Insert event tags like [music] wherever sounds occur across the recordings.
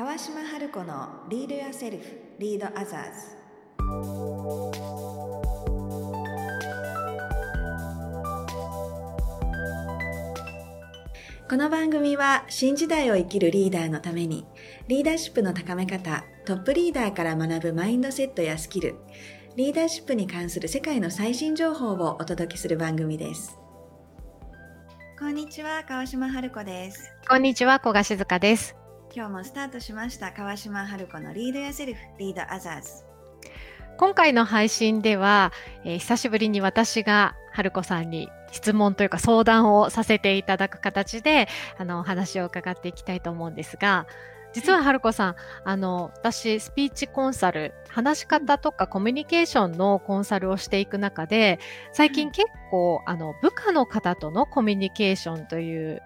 川島春子のリードやセルフリードアザーズ。この番組は新時代を生きるリーダーのためにリーダーシップの高め方トップリーダーから学ぶマインドセットやスキルリーダーシップに関する世界の最新情報をお届けする番組です。こんにちは川島春子です。こんにちは、小賀静香です。今日もスタートしました。川島春子のリードやセルフリードアザーズ。今回の配信では、えー久しぶりに私が春子さんに質問というか相談をさせていただく形で、あの、お話を伺っていきたいと思うんですが、実は春子さん、あの、私、スピーチコンサル、話し方とかコミュニケーションのコンサルをしていく中で、最近結構、あの、部下の方とのコミュニケーションという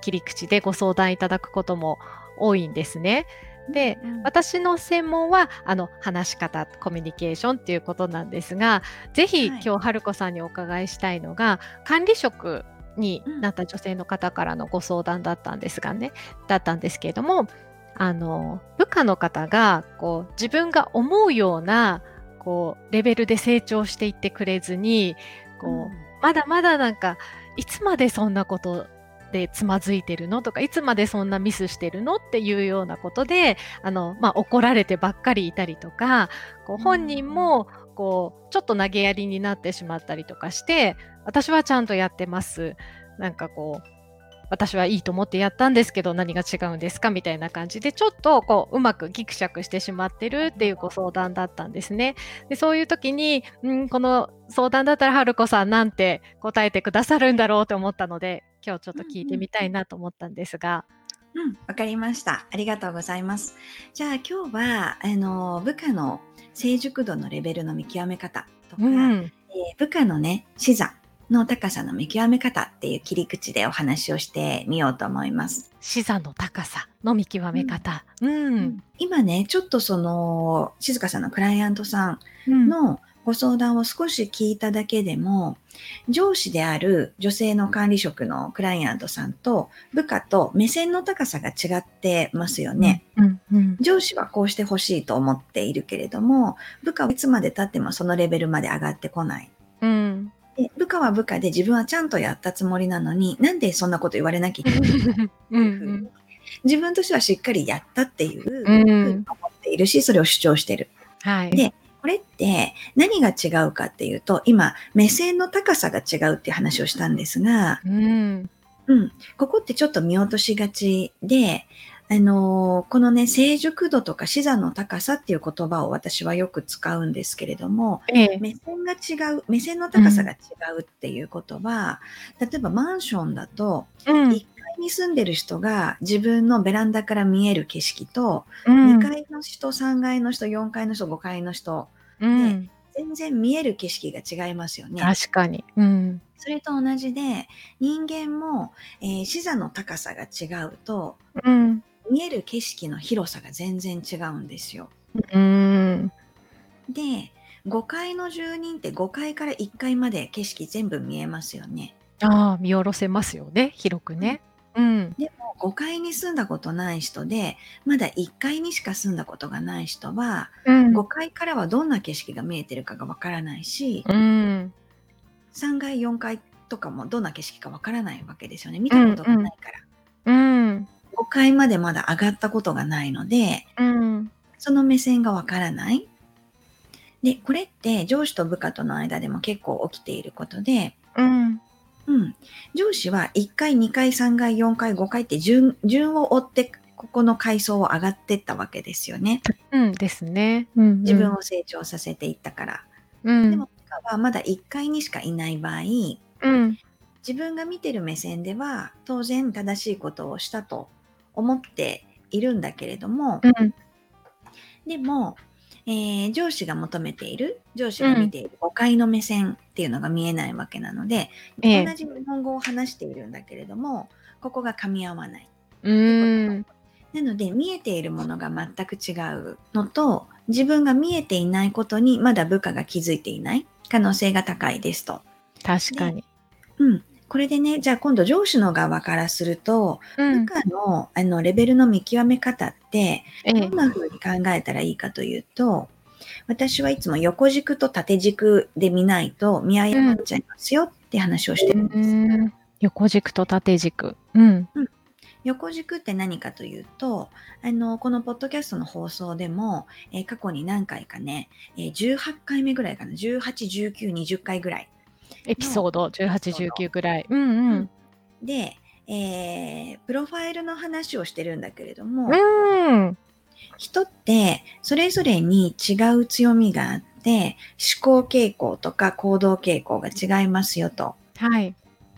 切り口でご相談いただくことも多いんですね。で、私の専門はあの話し方コミュニケーションっていうことなんですがぜひ、はい。今日春子さんにお伺いしたいのが管理職になった女性の方からのご相談だったんですがね、だったんですけれどもあの部下の方がこう自分が思うようなこうレベルで成長していってくれずにこう、まだまだなんかいつまでそんなことでつまずいてるのとかいつまでそんなミスしてるのっていうようなことであの、まあ、怒られてばっかりいたりとかこう本人もこうちょっと投げやりになってしまったりとかして私はちゃんとやってますなんかこう私はいいと思ってやったんですけど何が違うんですかみたいな感じでちょっとこううまくギクシャクしてしまってるっていうご相談だったんですね。でそういう時に、うん、この相談だったら春子さんなんて答えてくださるんだろうと思ったので今日ちょっと聞いてみたいなと思ったんですが。うん、わかりました。ありがとうございます。じゃあ今日はあの部下の成熟度のレベルの見極め方とか、うん、えー部下のね視座の高さの見極め方っていう切り口でお話をしてみようと思います。視座の高さの見極め方。うん。今ねちょっとその静香さんのクライアントさんうんのご相談を少し聞いただけでも上司である女性の管理職のクライアントさんと部下と目線の高さが違ってますよね。うん。うん。上司はこうしてほしいと思っているけれども部下はいつまで経ってもそのレベルまで上がってこない。うん。で部下は部下で自分はちゃんとやったつもりなのになんでそんなこと言われなきゃいけないの [laughs] うん。自分としてはしっかりやったっていううんふうに思っているしそれを主張してる。はい。でこれって何が違うかっていうと今目線の高さが違うっていう話をしたんですが、うん。うん、ここってちょっと見落としがちで、あのーこのね成熟度とか視座の高さっていう言葉を私はよく使うんですけれどもええ。目線が違う目線の高さが違うっていうことは、例えばマンションだとうん。1階に住んでる人が自分のベランダから見える景色と、うん2階の人3階の人4階の人5階の人うん。全然見える景色が違いますよね。確かに。うん。それと同じで人間も、えー視座の高さが違うとうん。見える景色の広さが全然違うんですよ。うん。で5階の住人って5階から1階まで景色全部見えますよね。ああ、見下ろせますよね。広くね。うん。でも5階に住んだことない人でまだ1階にしか住んだことがない人はうん5階からはどんな景色が見えてるかがわからないしうん。3階4階とかもどんな景色かわからないわけですよね見たことがないから。うん。5階までまだ上がったことがないのでうん。その目線がわからない。で、これって上司と部下との間でも結構起きていることで、うん。うん、上司は1階、2階、3階、4階、5階って順順を追ってここの階層を上がっていったわけですよね。うんですね。うん。自分を成長させていったから。うん。でもはまだ1階にしかいない場合、うん。自分が見てる目線では当然正しいことをしたと思っているんだけれども、うん。でも、えー上司が求めている上司が見ている誤解の目線っていうのが見えないわけなので、ええ。同じ日本語を話しているんだけれどもここが噛み合わない。うん。なので見えているものが全く違うのと自分が見えていないことにまだ部下が気づいていない可能性が高いですと。確かに。うん、これでね、じゃあ今度上司の側からすると、うん。部下のあのレベルの見極め方って、ええどんな風に考えたらいいかというと、私はいつも横軸と縦軸で見ないと見誤っちゃいますよって話をしてるんです。うん横軸と縦軸。うん。横軸って何かというと、あの、このポッドキャストの放送でも、えー過去に何回かね、えー18回目ぐらいかな、18、19、20回ぐらい。エピソード18、19ぐらい。うんうん。で、えープロファイルの話をしてるんだけれども、うん。人ってそれぞれに違う強みがあって、思考傾向とか行動傾向が違いますよと。はい。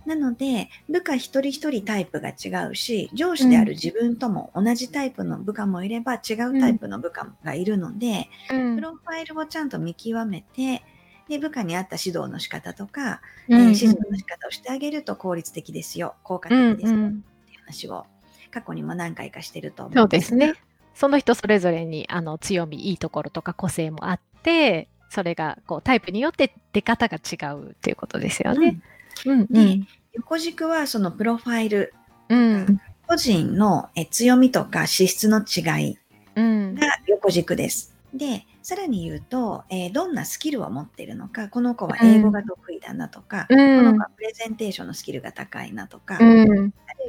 なので、部下一人一人タイプが違うし、上司である自分とも同じタイプの部下もいれば違うタイプの部下がいるので、うん。プロファイルをちゃんと見極めて、で部下に合った指導の仕方とか、うんうん。えー指示の仕方をしてあげると効率的ですよ、効果うん的ですよ、うんっていう話を過去にも何回かしてると思そううんですね。その人それぞれにあの強み、いいところとか個性もあって、それがこうタイプによって出方が違うっていうことですようん。ね。うん。で横軸はそのプロファイル、うん。個人のえ強みとか資質の違いうん。が横軸です。で、さらに言うと、えーどんなスキルを持っているのか、この子は英語が得意だなとか、うこのん子はプレゼンテーションのスキルが高いなとか、うん。あるい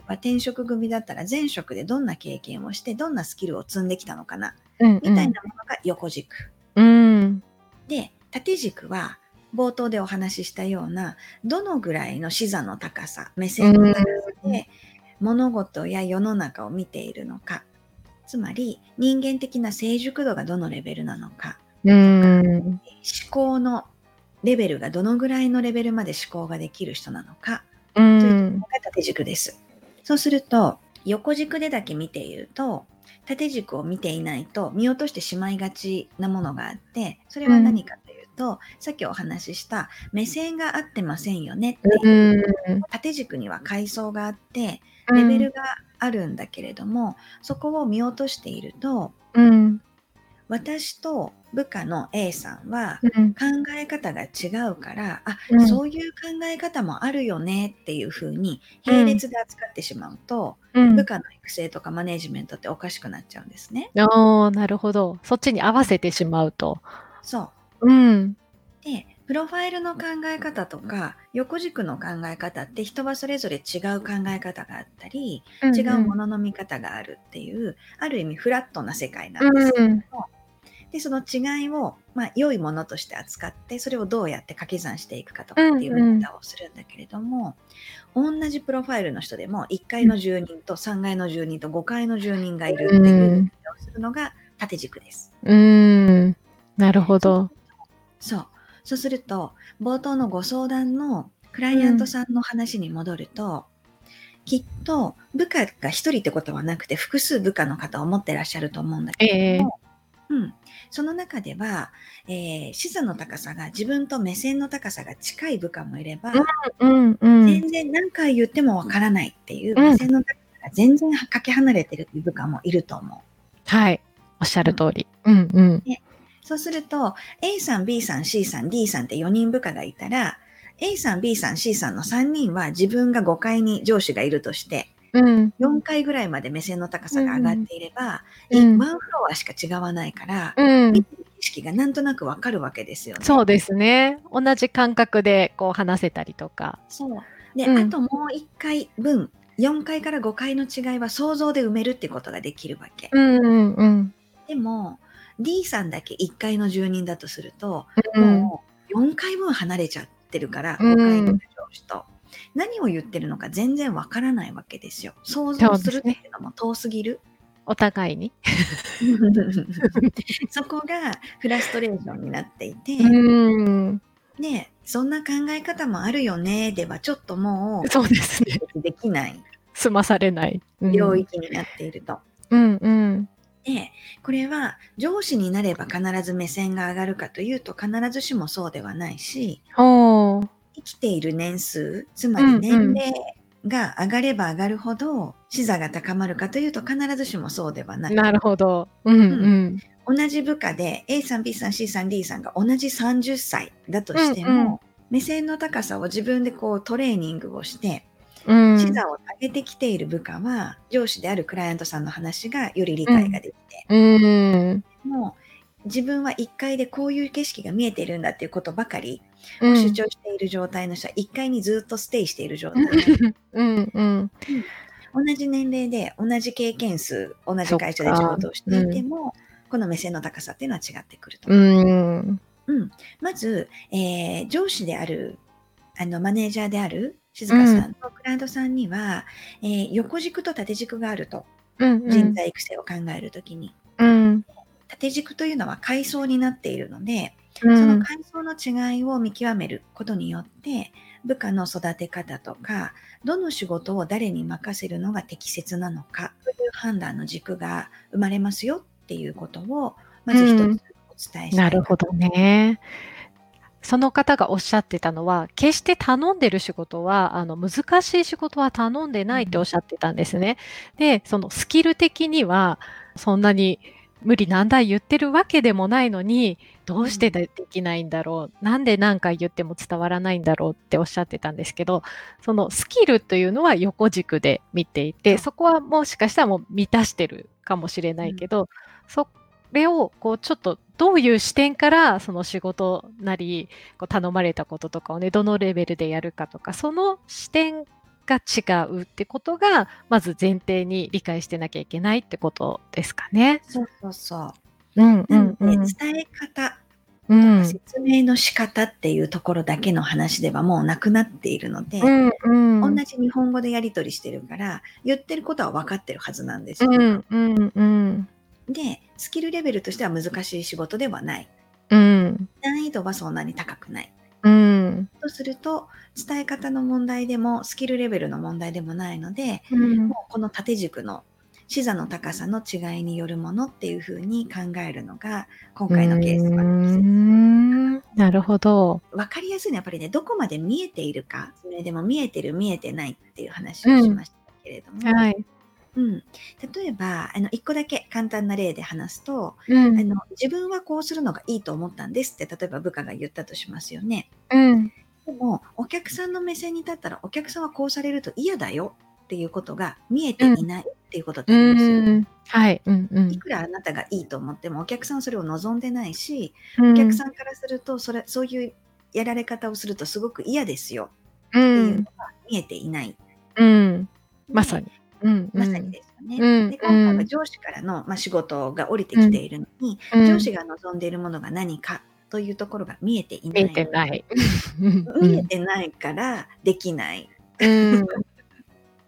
は転職組だったら前職でどんな経験をして、どんなスキルを積んできたのかな、うんみたいなものが横軸。うん。で、縦軸は冒頭でお話ししたような、どのぐらいの視座の高さ、目線の高さで物事や世の中を見ているのか、つまり人間的な成熟度がどのレベルなのか、うん。思考のレベルがどのぐらいのレベルまで思考ができる人なのか。うというのんが縦軸です。そうすると横軸でだけ見ていると縦軸を見ていないと見落としてしまいがちなものがあってそれは何かというと、さっきお話しした目線が合ってませんよねっていう。う縦軸には階層があってレベルがあるんだけれども、そこを見落としているとうん私と部下の A さんはうん考え方が違うから、あ、うんそういう考え方もあるよねっていうふうに並列で扱ってしまうと、うん部下の育成とかマネジメントっておかしくなっちゃうんですね。ああなるほどそっちに合わせてしまうと。そう。うんで、プロファイルの考え方とか横軸の考え方って人はそれぞれ違う考え方があったり、違うものの見方があるっていう、ある意味フラットな世界なんですけれども、でその違いを、まあ、良いものとして扱ってそれをどうやって掛け算していくかとかっていう見方をするんだけれども、同じプロファイルの人でも1階の住人と3階の住人と5階の住人がいるっていう見方をするのが縦軸です。うん。なるほど。そうそうすると冒頭のご相談のクライアントさんの話に戻ると、きっと部下が1人ってことはなくて複数部下の方を持ってらっしゃると思うんだけれども、うん、その中では、えー視座の高さが自分と目線の高さが近い部下もいれば、うんうん全然何回言ってもわからないっていううん。目線の高さが全然かけ離れてるっていう部下もいると思う。はい。おっしゃる通り。うんうんそうすると A さん B さん C さん D さんって4人部下がいたら A さん B さん C さんの3人は自分が5階に上司がいるとしてうん4階ぐらいまで目線の高さが上がっていれば、うんワンフロアしか違わないから、うん見てる景色がなんとなくわかるわけですよね。そうですね。同じ感覚でこう話せたりとか。そうで、うんあともう1回分4階から5階の違いは想像で埋めるってことができるわけ。うんうんうんでも D さんだけ1階の住人だとすると、うんもう4階分離れちゃってるから、うん5階の上司と。何を言ってるのか全然わからないわけですよ。想像するっていうのも遠すぎる。お互いに。[laughs] そこがフラストレーションになっていて、うんねそんな考え方もあるよねではちょっともそうですね。うできない済まされない。うん領域になっていると。うんうんで、これは上司になれば必ず目線が上がるかというと必ずしもそうではないし、生きている年数、つまり年齢が上がれば上がるほど視座が高まるかというと必ずしもそうではない。なるほど。うんうん同じ部下で A さん、B さん、C さん、D さんが同じ30歳だとしても、目線の高さを自分でこうトレーニングをして、うん。視座を上げてきている部下は、上司であるクライアントさんの話がより理解ができて、うん。もう自分は1階でこういう景色が見えているんだっていうことばかりうん。主張している状態の人は1階にずっとステイしている状態。うん。うん。同じ年齢で同じ経験数、同じ会社で仕事をしていても、この目線の高さっていうのは違ってくると。うん。うん、まず、えー上司であるあのマネージャーである静香さんとクライアントさんには、えー横軸と縦軸があるとうん人材育成を考えるときに、うん。縦軸というのは階層になっているので、うん。その階層の違いを見極めることによって部下の育て方とかどの仕事を誰に任せるのが適切なのかという判断の軸が生まれますよっていうことをまず一つお伝えしたいなるほどね。その方がおっしゃってたのは、決して頼んでる仕事は、あの、難しい仕事は頼んでないっておっしゃってたんですね。で、そのスキル的には、そんなに無理難題言ってるわけでもないのに、どうしてできないんだろう、なんで何回言っても伝わらないんだろうっておっしゃってたんですけど、そのスキルというのは横軸で見ていて、そこはもしかしたらもう満たしてるかもしれないけど、それをこうちょっとどういう視点からその仕事なりこう頼まれたこととかをねどのレベルでやるかとかその視点が違うってことがまず前提に理解してなきゃいけないってことですかね。そうそうそう。うんうんうん伝え方、うん説明の仕方っていうところだけの話ではもうなくなっているので、うんうん同じ日本語でやり取りしてるから言ってることは分かってるはずなんですよ。うんうんうんでスキルレベルとしては難しい仕事ではない。うん。難易度はそんなに高くない。うん。とすると伝え方の問題でもスキルレベルの問題でもないのでうん。もうこの縦軸の視座の高さの違いによるものっていうふうに考えるのが今回のケースはうん。なるほど。分かりやすいのはやっぱりねどこまで見えているかそれでも見えてる見えてないっていう話をしましたけれども、はい。うん、例えばあの1個だけ簡単な例で話すと、うんあの自分はこうするのがいいと思ったんですって例えば部下が言ったとしますよね。うんでもお客さんの目線に立ったらお客さんはこうされると嫌だよっていうことが見えていないっていうことってありますよね。うんはい。うんうんいくらあなたがいいと思ってもお客さんはそれを望んでないし、うんお客さんからするとそれそういうやられ方をするとすごく嫌ですようっていうんのが見えていない。うんまでさに。うんまさにですよね。うんで今回は上司からの、まあ、仕事が降りてきているのに、うん上司が望んでいるものが何かというところが見えていない。見えてない。見えてないからできない。うん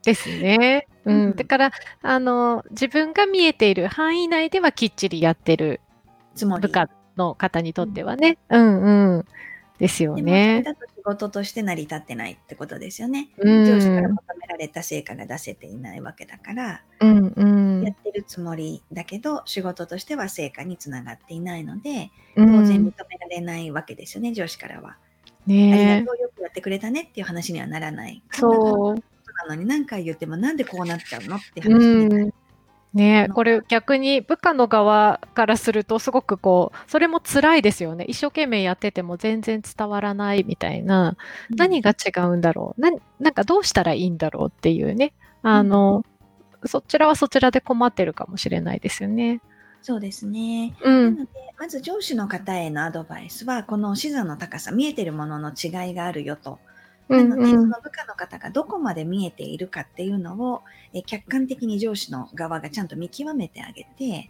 ですね。ううんん、だからあの自分が見えている範囲内ではきっちりやってる。部下の方にとってはね。うんうん。ですよね。だと仕事として成り立ってないってことですよね。うん上司から求められた成果が出せていないわけだから、うんうんやってるつもりだけど仕事としては成果につながっていないのでうん当然認められないわけですよね、上司からは。ありねがとうよくやってくれたねっていう話にはならない。そう。なのに何回言ってもなんでこうなっちゃうのってう話になる。ん。ねこれ逆に部下の側からするとすごくこうそれも辛いですよね。一生懸命やってても全然伝わらないみたいな。何が違うんだろう。ななんかどうしたらいいんだろうっていうね。あの、そちらはそちらで困ってるかもしれないですよね。そうですね。うなんので、まず上司の方へのアドバイスは、この視座の高さ、見えてるものの違いがあるよと。うなので、んうんその部下の方がどこまで見えているかっていうのを、え客観的に上司の側がちゃんと見極めてあげて、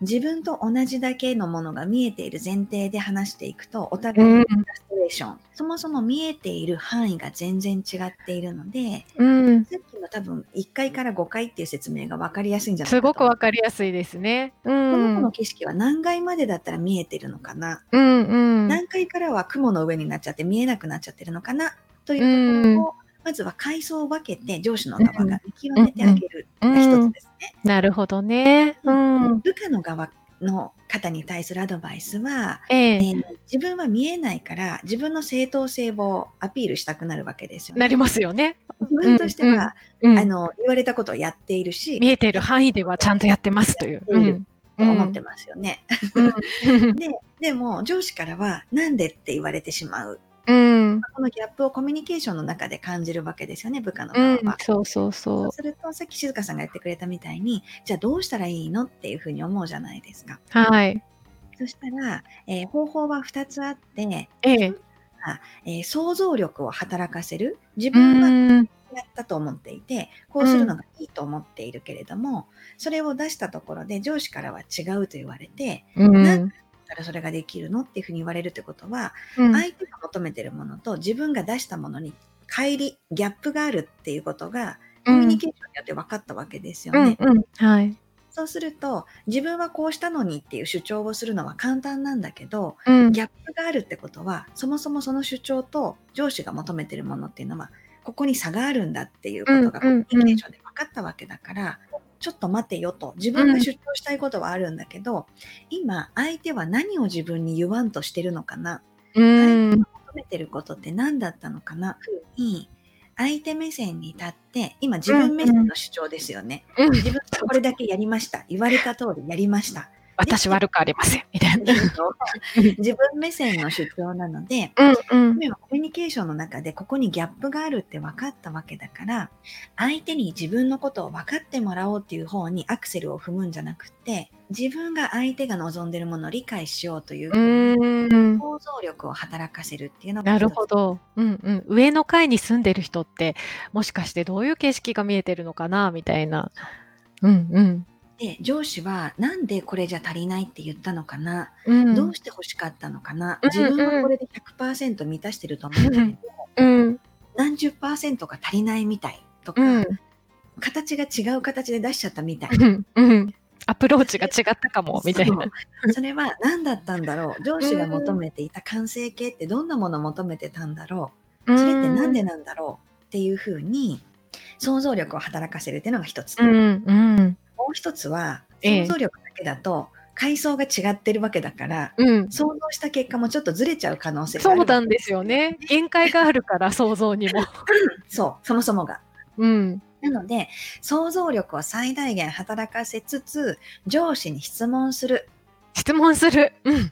自分と同じだけのものが見えている前提で話していくと、お互いにフラストレーション、そもそも見えている範囲が全然違っているので、うん。さっきの多分1階から5階っていう説明が分かりやすいんじゃないすかと。思うごくわかりやすいですね。うこの子ん。の景色は何階までだったら見えてるのかな、うんうん何階からは雲の上になっちゃって見えなくなっちゃってるのかなというところを、まずは階層を分けて上司の側が見極めてあげるが一つですね。なるほどね。うん部下の側の方に対するアドバイスは、えええー自分は見えないから自分の正当性をアピールしたくなるわけですよね。なりますよね。自分としては、うんあの言われたことをやっているし、見えている範囲ではちゃんとやってますという。やっていると思ってますよね。うん [laughs] ででも上司からはなんでって言われてしまう。うんうん。このギャップをコミュニケーションの中で感じるわけですよね、部下のうん側は。。そうそうそそうすると、さっき静香さんが言ってくれたみたいに、じゃあどうしたらいいのっていうふうに思うじゃないですか。う。はい。そしたら、えー方法は2つあって、ええ。えー想像力を働かせる。自う分はん。やったと思っていて、こうするのがいいと思っているけれども、それを出したところで上司からは違うと言われて、うん。だからそれができるのっていうふうに言われるってことは、うん相手が求めてるものと自分が出したものに乖離、ギャップがあるっていうことが、コミュニケーションによって分かったわけですよね。うんうん。はい。そうすると、自分はこうしたのにっていう主張をするのは簡単なんだけど、うん。ギャップがあるってことは、そもそもその主張と上司が求めてるものっていうのは、ここに差があるんだっていうことがコミュニケーションで分かったわけだから、ちょっと待てよと、自分が主張したいことはあるんだけど、今、相手は何を自分に言わんとしてるのかな、うん。求めてることって何だったのかな、ふうに、相手目線に立って、今自分目線の主張ですよね。うん自分はこれだけやりました。言われた通りやりました。私悪くありません。みたいな。[laughs] 自分目線の主張なので、うんうん。今コミュニケーションの中でここにギャップがあるって分かったわけだから相手に自分のことを分かってもらおうっていう方にアクセルを踏むんじゃなくて自分が相手が望んでるものを理解しようといううん。想像力を働かせるっていうのがなるほど。うんうん。上の階に住んでる人って、もしかしてどういう景色が見えてるのかなみたいな。うんうん。で上司はなんでこれじゃ足りないって言ったのかな、うん。どうして欲しかったのかな？うん自分はこれで100%満たしてると思うんだけど、うん。何十パーセントか足りないみたいとか、うん。形が違う形で出しちゃったみたいうん。うん。アプローチが違ったかも、みたいな。それは何だったんだろう？上司が求めていた完成形ってどんなものを求めてたんだろう？それってなんでなんだろう？っていうふうに想像力を働かせるっていうのが一つ、うんうん。もう一つはええ想像力だけだと階層が違ってるわけだからうん。想像した結果もちょっとずれちゃう可能性があるそうなんですよね。限界があるから、[laughs] 想像にも。[laughs] そうそもそもがうん。なので想像力を最大限働かせつつ上司に質問する質問する。うん。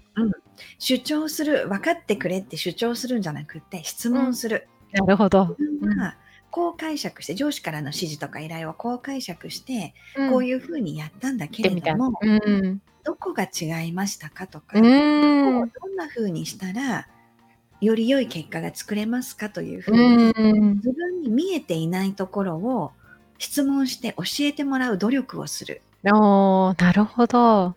主張する分かってくれって主張するんじゃなくて質問する、なるほど。自分がこう解釈して上司からの指示とか依頼をこう解釈して、うんこういうふうにやったんだけれども、。うん。どこが違いましたかとか、うどん。んなふうにしたらより良い結果が作れますかというふううに、ん。自分に見えていないところを質問して教えてもらう努力をする。おーなるほど。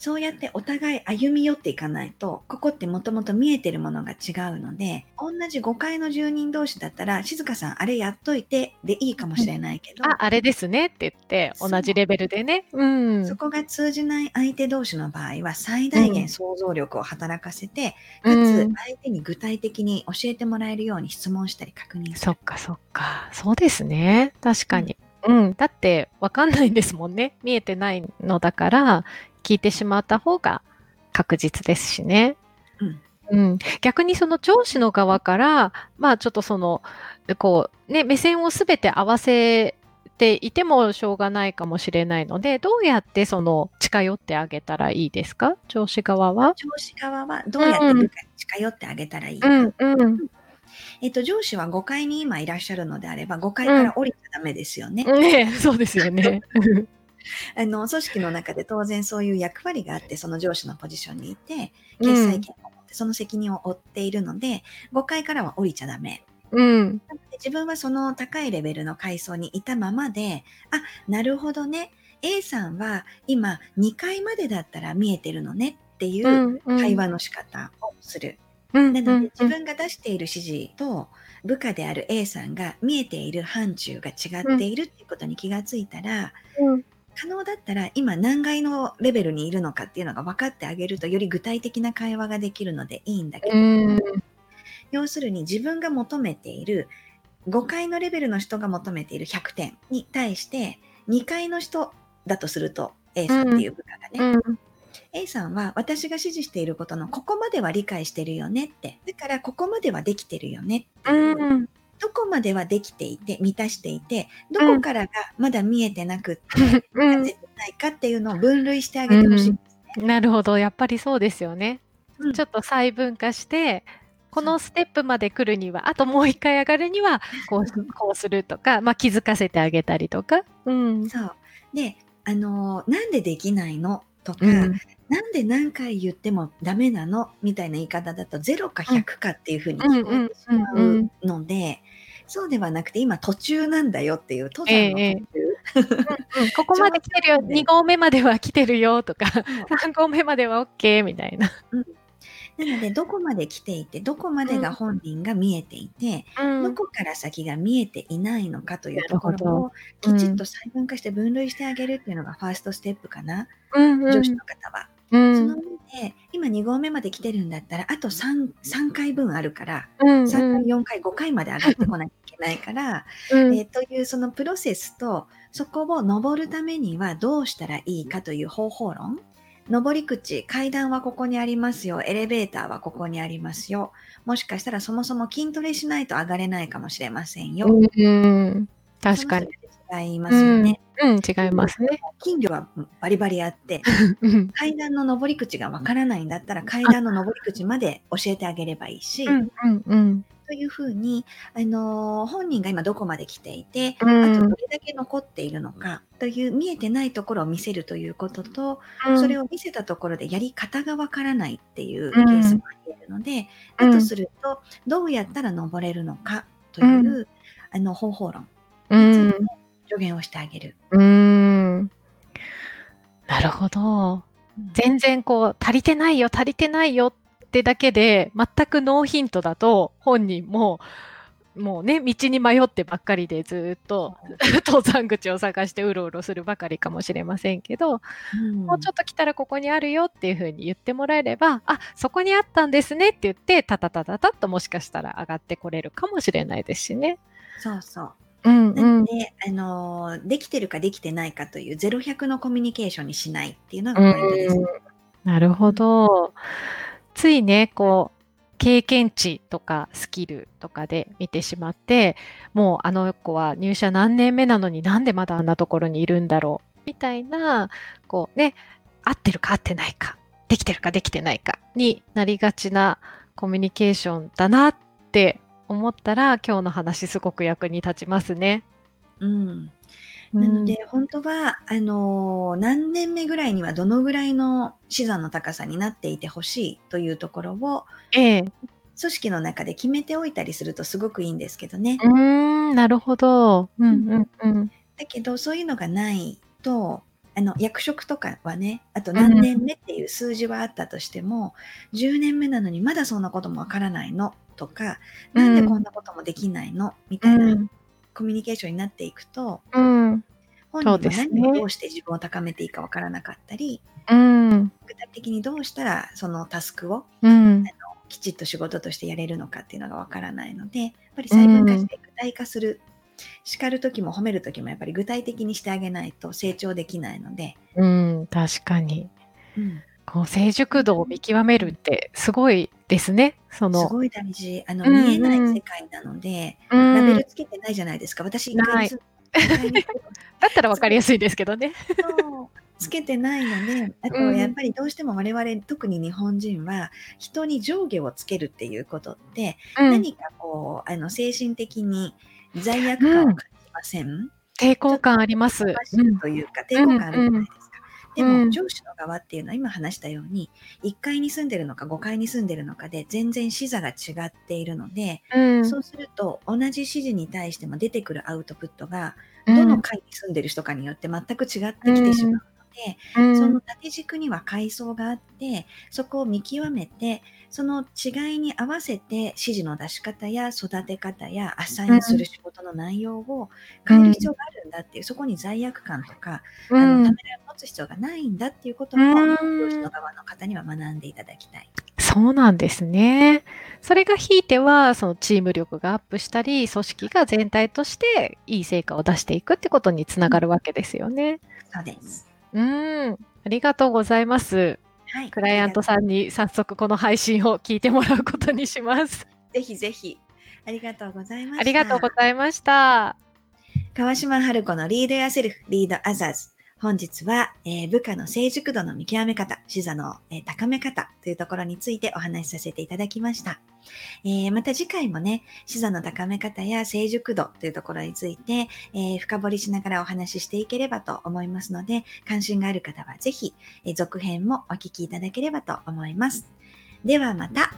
そうやってお互い歩み寄っていかないと、ここってもともと見えてるものが違うので、同じ5階の住人同士だったら、静香さんあれやっといてでいいかもしれないけど、あ、あれですねって言って、同じレベルでね。うん。そこが通じない相手同士の場合は最大限想像力を働かせて、かうんつ相手に具体的に教えてもらえるように質問したり確認する。そっかそっか。そうですね。確かに。うん。だって、わかんないんですもんね。見えてないのだから、聞いてしまった方が確実ですしね。うんうん、逆にその上司の側から、まあちょっとその、こう、ね、目線をすべて合わせていてもしょうがないかもしれないので、どうやってその近寄ってあげたらいいですか？上司側は？上司側はどうやって近寄ってあげたらいいか。うん、うん。えっと、上司は5階に今いらっしゃるのであれば、5階から降りちゃダメですよね。ねそうですよね。[laughs] [laughs] あの組織の中で当然そういう役割があってその上司のポジションにいて決裁権を持ってその責任を負っているので5階からは降りちゃダメ。うん。で自分はその高いレベルの階層にいたままであなるほどね。A さんは今2階までだったら見えてるのねっていう会話の仕方をする、うんなので自分が出している指示と部下である A さんが見えている範疇が違っているっていうことに気がついたら、うん可能だったら今何階のレベルにいるのかっていうのが分かってあげるとより具体的な会話ができるのでいいんだけど、うん要するに自分が求めている5階のレベルの人が求めている100点に対して2階の人だとすると A さんっていう部下がね、うん。A さんは私が指示していることのここまでは理解してるよねって。だからここまではできてるよねってどこまではできていて満たしていてどこからがまだ見えてなくって、[laughs] うん。絶対かっていうのを分類してあげてほしい。なるほど。やっぱりそうですよね。うん。ちょっと細分化してこのステップまで来るにはあともう一回上がるには [laughs] こうこうするとか、まあ、気づかせてあげたりとか。うん、そう。であのなんでできないの？とか、うん、なんで何回言ってもダメなの？みたいな言い方だと0か100かっていうふうに聞こえてしまうので、そうではなくて今途中なんだよっていう登山の途中、えうんうん、ここまで来てるよ。[laughs] 2合目までは来てるよとか3合目までは OK みたいな。うん。なのでどこまで来ていてどこまでが本人が見えていて、うん、どこから先が見えていないのかというところをきちっと細分化して分類してあげるっていうのがファーストステップかな、うん、女子の方は。うん、その上で今2合目まで来てるんだったらあと 3, 3回分あるから、うんうん、3回4回5回まで上がってこない。けないから、うん、えー、というそのプロセスとそこを登るためにはどうしたらいいかという方法論上り口階段はここにありますよエレベーターはここにありますよもしかしたらそもそも筋トレしないと上がれないかもしれませんよ。うん、確かに。違いますよね。うん、うん、違いますね。金魚はバリバリあって、階段の上り口がわからないんだったら階段の上り口まで教えてあげればいいし、うんうんうん、というふうに、あのー、本人が今どこまで来ていて、うん、あとどれだけ残っているのかという見えてないところを見せるということと、うん、それを見せたところでやり方がわからないっていうケースもあり得るので、うん、だとするとどうやったら登れるのかという、あの方法論について助言をしてあげる。うん。なるほど。全然こう足りてないよ足りてないよってだけで全くノーヒントだと本人ももうね道に迷ってばっかりでずっと登山口を探してうろうろするばかりかもしれませんけど、うん、もうちょっと来たらここにあるよっていうふうに言ってもらえればあそこにあったんですねって言ってタタタタタッともしかしたら上がってこれるかもしれないですしね。そうそううんなので、あのできてるかできてないかというゼロ100のコミュニケーションにしないっていうのがポイントです。なるほど。ついね、こう、経験値とかスキルとかで見てしまって、もうあの子は入社何年目なのになんでまだあんなところにいるんだろうみたいな、こうね、合ってるか合ってないか、できてるかできてないかになりがちなコミュニケーションだなって思ったら今日の話すごく役に立ちますね。うん。なので、本当は、あの、何年目ぐらいにはどのぐらいの資産の高さになっていてほしいというところを、ええ。組織の中で決めておいたりするとすごくいいんですけどね。うん、なるほど。うんうんうん。だけど、そういうのがないと、あの、役職とかはね、あと何年目っていう数字はあったとしても、10年目なのにまだそんなこともわからないのとか、なんでこんなこともできないのみたいなコミュニケーションになっていくと、うん、本人は何をどうして自分を高めていいかわからなかったり、うん、具体的にどうしたらそのタスクを、うん、あのきちっと仕事としてやれるのかっていうのがわからないのでやっぱり細分化して具体化する、うん、叱る時も褒める時もやっぱり具体的にしてあげないと成長できないので。うん、確かに。うん、成熟度を見極めるってすごいですね。そのすごい大事。あの、うんうん、見えない世界なので、うん、ラベルつけてないじゃないですか。私、1回 [laughs] だったら分かりやすいですけどね。つけてないので、あとやっぱりどうしても我々、特に日本人は人に上下をつけるっていうことって、うん、何かこうあの精神的に罪悪感を感じません、うん、抵抗感あります。というか、抵抗感あるじゃないですか。でも上司の側っていうのは今話したように1階に住んでるのか5階に住んでるのかで全然視座が違っているので、うん、そうすると同じ指示に対しても出てくるアウトプットがどの階に住んでる人かによって全く違ってきてしまうで、うん、その縦軸には階層があってそこを見極めてその違いに合わせて指示の出し方や育て方やアサインする仕事の内容を変える必要があるんだっていう、そこに罪悪感とか、あのためらいを持つ必要がないんだっていうことを、教師の側の方には学んでいただきたい。そうなんですね。それがひいては、そのチーム力がアップしたり、組織が全体としていい成果を出していくってことにつながるわけですよね。そうです。うん、ありがとうございます。はい、クライアントさんに早速この配信を聞いてもらうことにします。ぜひぜひ。ありがとうございました。ありがとうございました。川島春子のリードやセルフ、リードアザーズ。本日は、えー部下の成熟度の見極め方、視座の、えー高め方というところについてお話しさせていただきました。えーまた次回もね、視座の高め方や成熟度というところについて、え深掘りしながらお話ししていければと思いますので、関心がある方はぜひ、え続編もお聞きいただければと思います。ではまた。